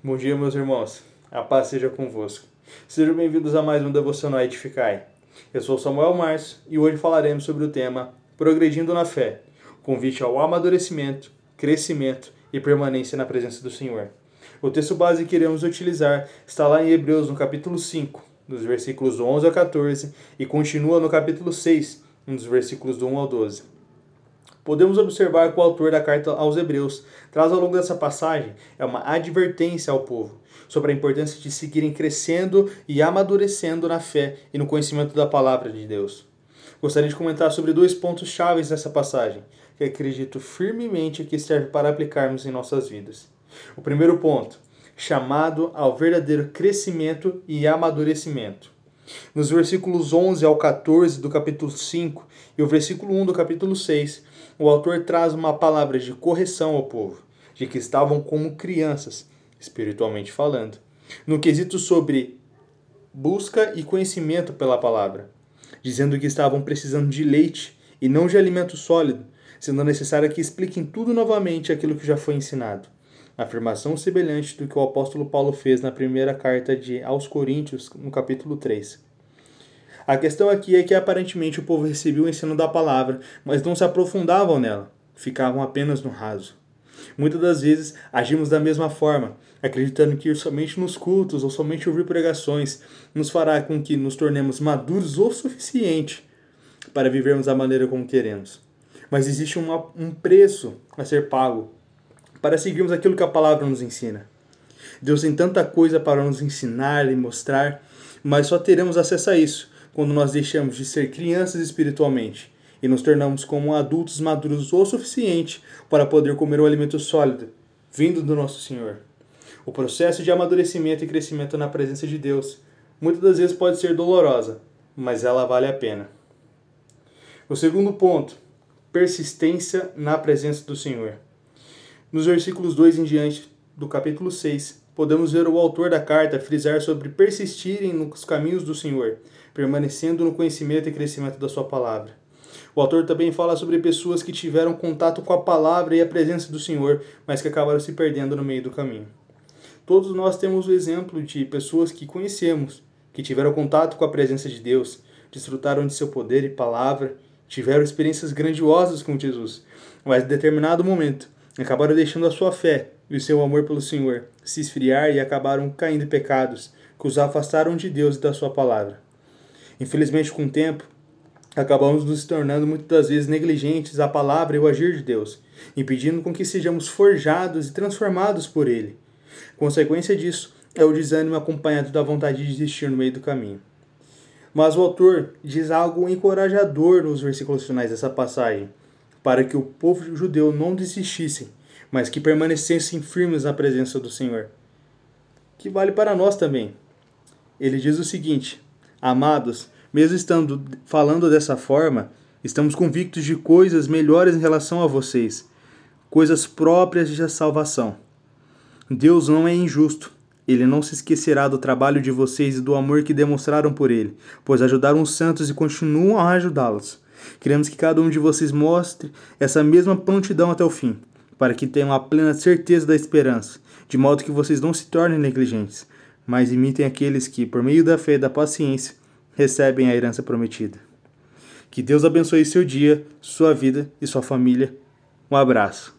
Bom dia, meus irmãos. A paz seja convosco. Sejam bem-vindos a mais um Devocional Edificai. Eu sou Samuel Márcio e hoje falaremos sobre o tema Progredindo na Fé, convite ao amadurecimento, crescimento e permanência na presença do Senhor. O texto base que iremos utilizar está lá em Hebreus, no capítulo 5, dos versículos 11 a 14, e continua no capítulo 6, nos versículos do 1 ao 12 podemos observar que o autor da carta aos Hebreus traz ao longo dessa passagem é uma advertência ao povo sobre a importância de seguirem crescendo e amadurecendo na fé e no conhecimento da palavra de Deus. Gostaria de comentar sobre dois pontos chaves nessa passagem, que acredito firmemente que serve para aplicarmos em nossas vidas. O primeiro ponto, chamado ao verdadeiro crescimento e amadurecimento. Nos versículos 11 ao 14 do capítulo 5 e o versículo 1 do capítulo 6, o autor traz uma palavra de correção ao povo, de que estavam como crianças, espiritualmente falando, no quesito sobre busca e conhecimento pela palavra, dizendo que estavam precisando de leite e não de alimento sólido, sendo necessário que expliquem tudo novamente aquilo que já foi ensinado. Afirmação semelhante do que o apóstolo Paulo fez na primeira carta de aos Coríntios, no capítulo 3. A questão aqui é que aparentemente o povo recebia o ensino da palavra, mas não se aprofundavam nela, ficavam apenas no raso. Muitas das vezes agimos da mesma forma, acreditando que somente nos cultos ou somente ouvir pregações nos fará com que nos tornemos maduros o suficiente para vivermos da maneira como queremos. Mas existe uma, um preço a ser pago para seguirmos aquilo que a palavra nos ensina. Deus tem tanta coisa para nos ensinar e mostrar, mas só teremos acesso a isso quando nós deixamos de ser crianças espiritualmente e nos tornamos como adultos maduros o suficiente para poder comer o alimento sólido vindo do nosso Senhor. O processo de amadurecimento e crescimento na presença de Deus muitas das vezes pode ser dolorosa, mas ela vale a pena. O segundo ponto, persistência na presença do Senhor. Nos versículos 2 em diante do capítulo 6, podemos ver o autor da carta frisar sobre persistirem nos caminhos do Senhor, permanecendo no conhecimento e crescimento da sua palavra. O autor também fala sobre pessoas que tiveram contato com a palavra e a presença do Senhor, mas que acabaram se perdendo no meio do caminho. Todos nós temos o exemplo de pessoas que conhecemos, que tiveram contato com a presença de Deus, desfrutaram de seu poder e palavra, tiveram experiências grandiosas com Jesus, mas em determinado momento acabaram deixando a sua fé e o seu amor pelo Senhor se esfriar e acabaram caindo em pecados que os afastaram de Deus e da sua palavra. Infelizmente, com o tempo, acabamos nos tornando muitas vezes negligentes à palavra e ao agir de Deus, impedindo com que sejamos forjados e transformados por Ele. Consequência disso é o desânimo acompanhado da vontade de desistir no meio do caminho. Mas o autor diz algo encorajador nos versículos finais dessa passagem, para que o povo judeu não desistisse, mas que permanecessem firmes na presença do Senhor. Que vale para nós também. Ele diz o seguinte: Amados, mesmo estando falando dessa forma, estamos convictos de coisas melhores em relação a vocês, coisas próprias de salvação. Deus não é injusto. Ele não se esquecerá do trabalho de vocês e do amor que demonstraram por ele, pois ajudaram os santos e continuam a ajudá-los. Queremos que cada um de vocês mostre essa mesma prontidão até o fim, para que tenham a plena certeza da esperança, de modo que vocês não se tornem negligentes, mas imitem aqueles que, por meio da fé e da paciência, recebem a herança prometida. Que Deus abençoe seu dia, sua vida e sua família. Um abraço.